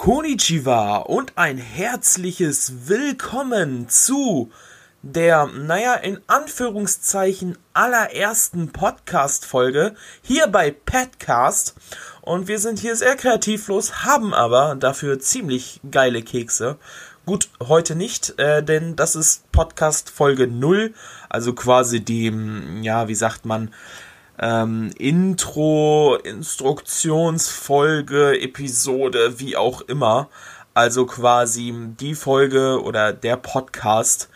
Konnichiwa und ein herzliches Willkommen zu der, naja, in Anführungszeichen allerersten Podcast-Folge hier bei Petcast. Und wir sind hier sehr kreativlos, haben aber dafür ziemlich geile Kekse. Gut, heute nicht, äh, denn das ist Podcast Folge 0, also quasi die, ja, wie sagt man, ähm, Intro, Instruktionsfolge, Episode, wie auch immer. Also quasi die Folge oder der Podcast,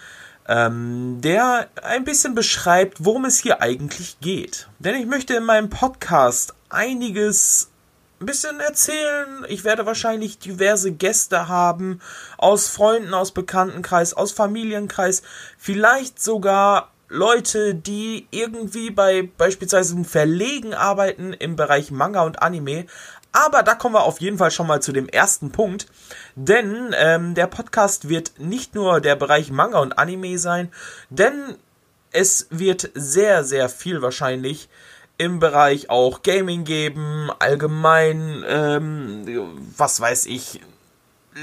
ähm, der ein bisschen beschreibt, worum es hier eigentlich geht. Denn ich möchte in meinem Podcast einiges ein bisschen erzählen. Ich werde wahrscheinlich diverse Gäste haben aus Freunden, aus Bekanntenkreis, aus Familienkreis, vielleicht sogar Leute, die irgendwie bei beispielsweise Verlegen arbeiten im Bereich Manga und Anime. Aber da kommen wir auf jeden Fall schon mal zu dem ersten Punkt. Denn ähm, der Podcast wird nicht nur der Bereich Manga und Anime sein, denn es wird sehr, sehr viel wahrscheinlich im Bereich auch Gaming geben, allgemein, ähm, was weiß ich,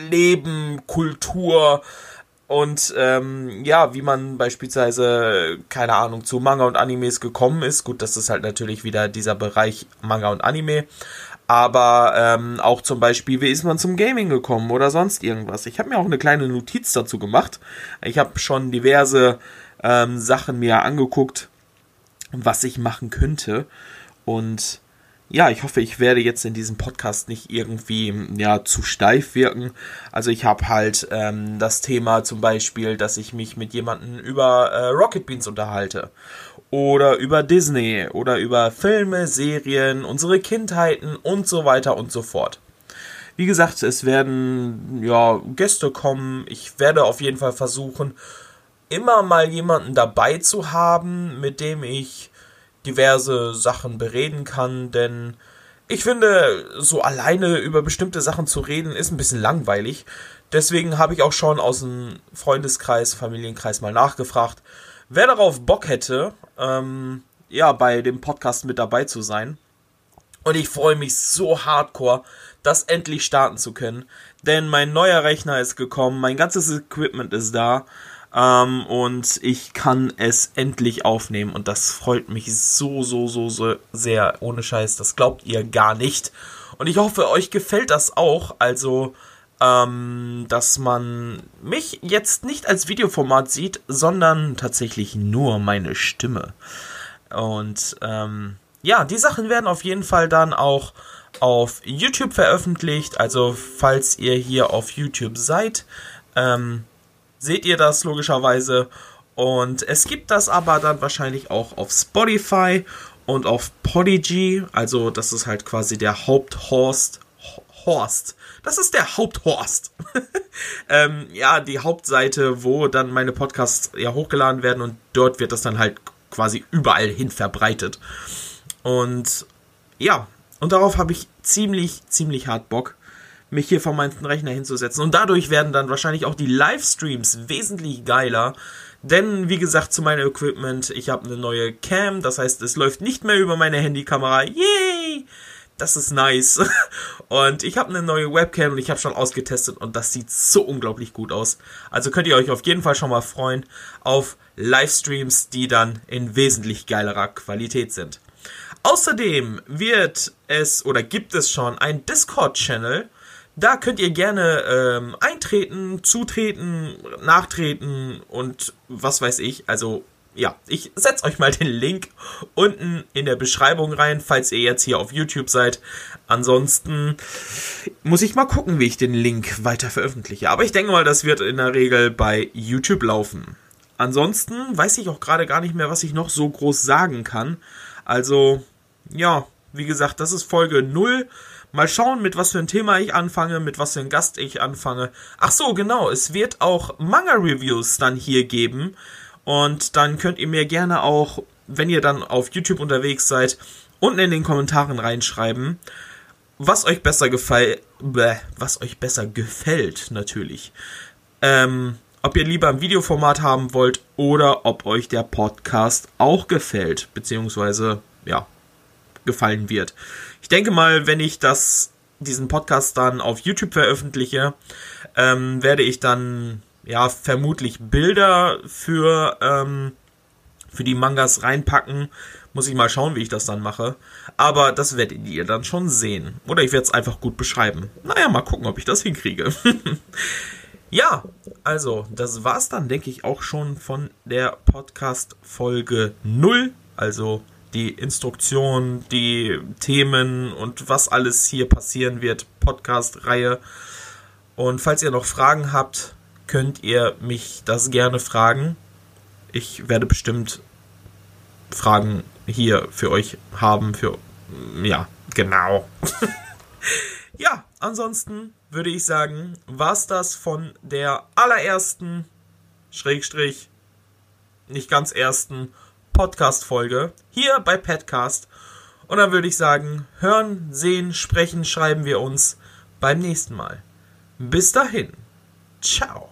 Leben, Kultur, und ähm, ja, wie man beispielsweise, keine Ahnung, zu Manga und Animes gekommen ist. Gut, das ist halt natürlich wieder dieser Bereich Manga und Anime. Aber ähm, auch zum Beispiel, wie ist man zum Gaming gekommen oder sonst irgendwas. Ich habe mir auch eine kleine Notiz dazu gemacht. Ich habe schon diverse ähm, Sachen mir angeguckt, was ich machen könnte. Und ja, ich hoffe, ich werde jetzt in diesem Podcast nicht irgendwie ja zu steif wirken. Also ich habe halt ähm, das Thema zum Beispiel, dass ich mich mit jemandem über äh, Rocket Beans unterhalte oder über Disney oder über Filme, Serien, unsere Kindheiten und so weiter und so fort. Wie gesagt, es werden ja Gäste kommen. Ich werde auf jeden Fall versuchen, immer mal jemanden dabei zu haben, mit dem ich diverse Sachen bereden kann, denn ich finde, so alleine über bestimmte Sachen zu reden, ist ein bisschen langweilig. Deswegen habe ich auch schon aus dem Freundeskreis, Familienkreis mal nachgefragt, wer darauf Bock hätte, ähm, ja, bei dem Podcast mit dabei zu sein. Und ich freue mich so hardcore, das endlich starten zu können. Denn mein neuer Rechner ist gekommen, mein ganzes Equipment ist da. Ähm, und ich kann es endlich aufnehmen und das freut mich so, so, so, so sehr. Ohne Scheiß, das glaubt ihr gar nicht. Und ich hoffe, euch gefällt das auch. Also, ähm, dass man mich jetzt nicht als Videoformat sieht, sondern tatsächlich nur meine Stimme. Und ähm, ja, die Sachen werden auf jeden Fall dann auch auf YouTube veröffentlicht. Also falls ihr hier auf YouTube seid, ähm, seht ihr das logischerweise. Und es gibt das aber dann wahrscheinlich auch auf Spotify und auf Podigy. Also das ist halt quasi der Haupthorst. Horst. Das ist der Haupthorst. ähm, ja, die Hauptseite, wo dann meine Podcasts ja hochgeladen werden und dort wird das dann halt quasi überall hin verbreitet. Und ja, und darauf habe ich ziemlich, ziemlich hart Bock mich hier vor meinen Rechner hinzusetzen. Und dadurch werden dann wahrscheinlich auch die Livestreams wesentlich geiler. Denn, wie gesagt, zu meinem Equipment, ich habe eine neue Cam, das heißt, es läuft nicht mehr über meine Handykamera. Yay! Das ist nice. Und ich habe eine neue Webcam und ich habe schon ausgetestet und das sieht so unglaublich gut aus. Also könnt ihr euch auf jeden Fall schon mal freuen auf Livestreams, die dann in wesentlich geilerer Qualität sind. Außerdem wird es oder gibt es schon ein Discord-Channel, da könnt ihr gerne ähm, eintreten, zutreten, nachtreten und was weiß ich. Also ja, ich setze euch mal den Link unten in der Beschreibung rein, falls ihr jetzt hier auf YouTube seid. Ansonsten muss ich mal gucken, wie ich den Link weiter veröffentliche. Aber ich denke mal, das wird in der Regel bei YouTube laufen. Ansonsten weiß ich auch gerade gar nicht mehr, was ich noch so groß sagen kann. Also, ja, wie gesagt, das ist Folge 0. Mal schauen, mit was für ein Thema ich anfange, mit was für ein Gast ich anfange. Ach so, genau, es wird auch Manga-Reviews dann hier geben. Und dann könnt ihr mir gerne auch, wenn ihr dann auf YouTube unterwegs seid, unten in den Kommentaren reinschreiben, was euch besser gefällt, was euch besser gefällt, natürlich. Ähm, ob ihr lieber ein Videoformat haben wollt oder ob euch der Podcast auch gefällt, beziehungsweise, ja, gefallen wird. Ich denke mal, wenn ich das diesen Podcast dann auf YouTube veröffentliche, ähm, werde ich dann ja vermutlich Bilder für ähm, für die Mangas reinpacken. Muss ich mal schauen, wie ich das dann mache. Aber das werdet ihr dann schon sehen. Oder ich werde es einfach gut beschreiben. Naja, mal gucken, ob ich das hinkriege. ja, also, das war's dann, denke ich, auch schon von der Podcast-Folge 0. Also die Instruktion, die Themen und was alles hier passieren wird, Podcast-Reihe. Und falls ihr noch Fragen habt, könnt ihr mich das gerne fragen. Ich werde bestimmt Fragen hier für euch haben. Für ja, genau. ja, ansonsten würde ich sagen, war's das von der allerersten Schrägstrich nicht ganz ersten Podcast-Folge hier bei Petcast. Und dann würde ich sagen, hören, sehen, sprechen, schreiben wir uns beim nächsten Mal. Bis dahin. Ciao.